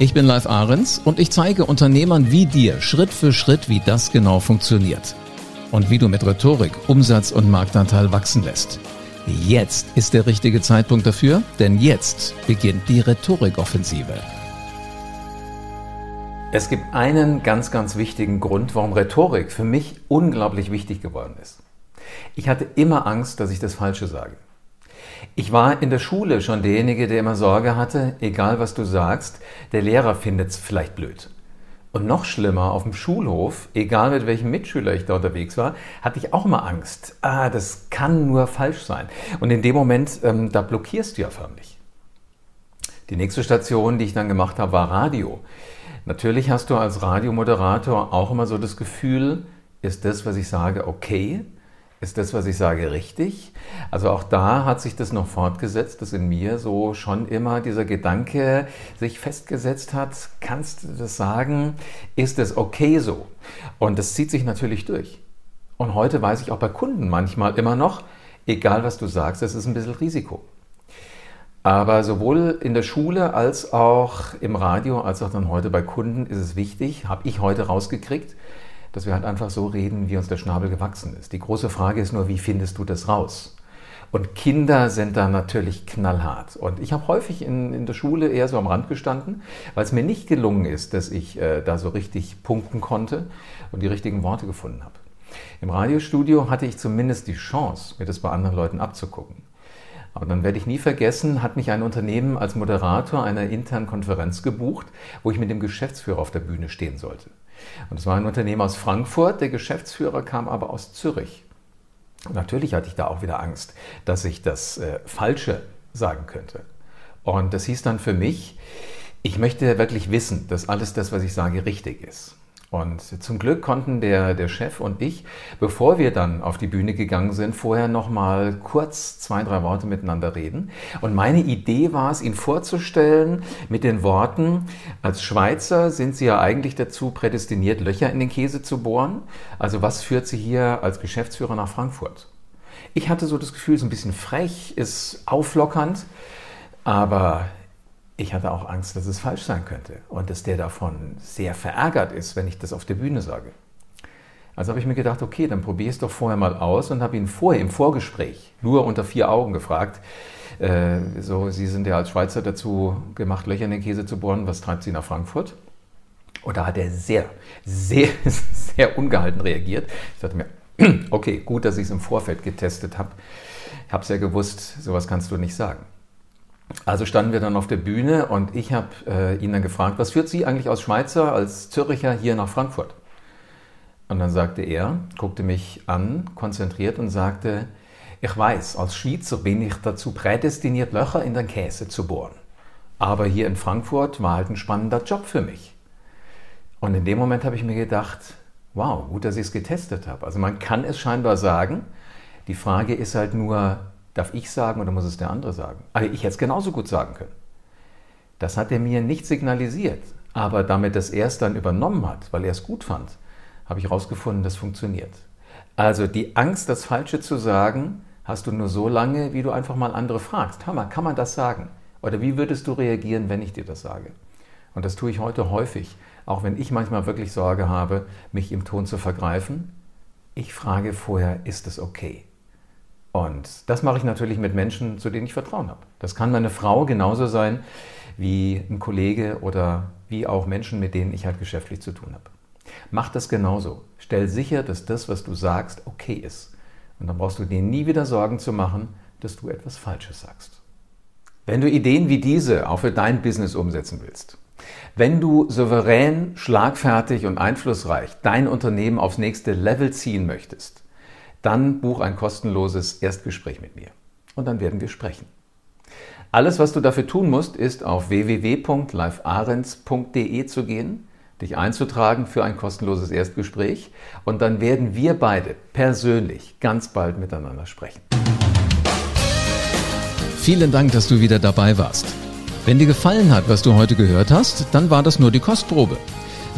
Ich bin Live Ahrens und ich zeige Unternehmern wie dir Schritt für Schritt, wie das genau funktioniert. Und wie du mit Rhetorik Umsatz und Marktanteil wachsen lässt. Jetzt ist der richtige Zeitpunkt dafür, denn jetzt beginnt die Rhetorikoffensive. Es gibt einen ganz, ganz wichtigen Grund, warum Rhetorik für mich unglaublich wichtig geworden ist. Ich hatte immer Angst, dass ich das Falsche sage. Ich war in der Schule schon derjenige, der immer Sorge hatte, egal was du sagst, der Lehrer findet es vielleicht blöd. Und noch schlimmer, auf dem Schulhof, egal mit welchem Mitschüler ich da unterwegs war, hatte ich auch immer Angst. Ah, das kann nur falsch sein. Und in dem Moment, ähm, da blockierst du ja förmlich. Die nächste Station, die ich dann gemacht habe, war Radio. Natürlich hast du als Radiomoderator auch immer so das Gefühl, ist das, was ich sage, okay? Ist das, was ich sage, richtig? Also auch da hat sich das noch fortgesetzt, dass in mir so schon immer dieser Gedanke sich festgesetzt hat, kannst du das sagen? Ist es okay so? Und das zieht sich natürlich durch. Und heute weiß ich auch bei Kunden manchmal immer noch, egal was du sagst, es ist ein bisschen Risiko. Aber sowohl in der Schule als auch im Radio, als auch dann heute bei Kunden ist es wichtig, habe ich heute rausgekriegt, dass wir halt einfach so reden, wie uns der Schnabel gewachsen ist. Die große Frage ist nur, wie findest du das raus? Und Kinder sind da natürlich knallhart. Und ich habe häufig in, in, der Schule eher so am Rand gestanden, weil es mir nicht gelungen ist, dass ich äh, da so richtig punkten konnte und die richtigen Worte gefunden habe. Im Radiostudio hatte ich zumindest die Chance, mir das bei anderen Leuten abzugucken. Aber dann werde ich nie vergessen, hat mich ein Unternehmen als Moderator einer internen Konferenz gebucht, wo ich mit dem Geschäftsführer auf der Bühne stehen sollte. Und es war ein Unternehmen aus Frankfurt, der Geschäftsführer kam aber aus Zürich. Und natürlich hatte ich da auch wieder Angst, dass ich das äh, Falsche sagen könnte. Und das hieß dann für mich, ich möchte wirklich wissen, dass alles das, was ich sage, richtig ist. Und zum Glück konnten der, der Chef und ich, bevor wir dann auf die Bühne gegangen sind, vorher noch mal kurz zwei, drei Worte miteinander reden. Und meine Idee war es, ihn vorzustellen mit den Worten, als Schweizer sind Sie ja eigentlich dazu prädestiniert, Löcher in den Käse zu bohren. Also was führt Sie hier als Geschäftsführer nach Frankfurt? Ich hatte so das Gefühl, es ist ein bisschen frech, ist auflockernd, aber ich hatte auch Angst, dass es falsch sein könnte und dass der davon sehr verärgert ist, wenn ich das auf der Bühne sage. Also habe ich mir gedacht, okay, dann probier es doch vorher mal aus und habe ihn vorher im Vorgespräch nur unter vier Augen gefragt. Äh, so, Sie sind ja als Schweizer dazu gemacht, Löcher in den Käse zu bohren. Was treibt Sie nach Frankfurt? Und da hat er sehr, sehr, sehr ungehalten reagiert. Ich dachte mir, okay, gut, dass ich es im Vorfeld getestet habe. Ich habe es ja gewusst, sowas kannst du nicht sagen. Also standen wir dann auf der Bühne und ich habe äh, ihn dann gefragt, was führt Sie eigentlich als Schweizer, als Zürcher hier nach Frankfurt? Und dann sagte er, guckte mich an, konzentriert und sagte, ich weiß, als Schweizer bin ich dazu prädestiniert, Löcher in den Käse zu bohren. Aber hier in Frankfurt war halt ein spannender Job für mich. Und in dem Moment habe ich mir gedacht, wow, gut, dass ich es getestet habe. Also man kann es scheinbar sagen. Die Frage ist halt nur, Darf ich sagen oder muss es der andere sagen? Aber ich hätte es genauso gut sagen können. Das hat er mir nicht signalisiert. Aber damit das er es dann übernommen hat, weil er es gut fand, habe ich herausgefunden, das funktioniert. Also die Angst, das Falsche zu sagen, hast du nur so lange, wie du einfach mal andere fragst. Mal, kann man das sagen? Oder wie würdest du reagieren, wenn ich dir das sage? Und das tue ich heute häufig, auch wenn ich manchmal wirklich Sorge habe, mich im Ton zu vergreifen. Ich frage vorher, ist es okay? Und das mache ich natürlich mit Menschen, zu denen ich Vertrauen habe. Das kann meine Frau genauso sein wie ein Kollege oder wie auch Menschen, mit denen ich halt geschäftlich zu tun habe. Mach das genauso. Stell sicher, dass das, was du sagst, okay ist. Und dann brauchst du dir nie wieder Sorgen zu machen, dass du etwas Falsches sagst. Wenn du Ideen wie diese auch für dein Business umsetzen willst, wenn du souverän, schlagfertig und einflussreich dein Unternehmen aufs nächste Level ziehen möchtest, dann buch ein kostenloses Erstgespräch mit mir und dann werden wir sprechen. Alles, was du dafür tun musst, ist auf www.livearens.de zu gehen, dich einzutragen für ein kostenloses Erstgespräch und dann werden wir beide persönlich ganz bald miteinander sprechen. Vielen Dank, dass du wieder dabei warst. Wenn dir gefallen hat, was du heute gehört hast, dann war das nur die Kostprobe.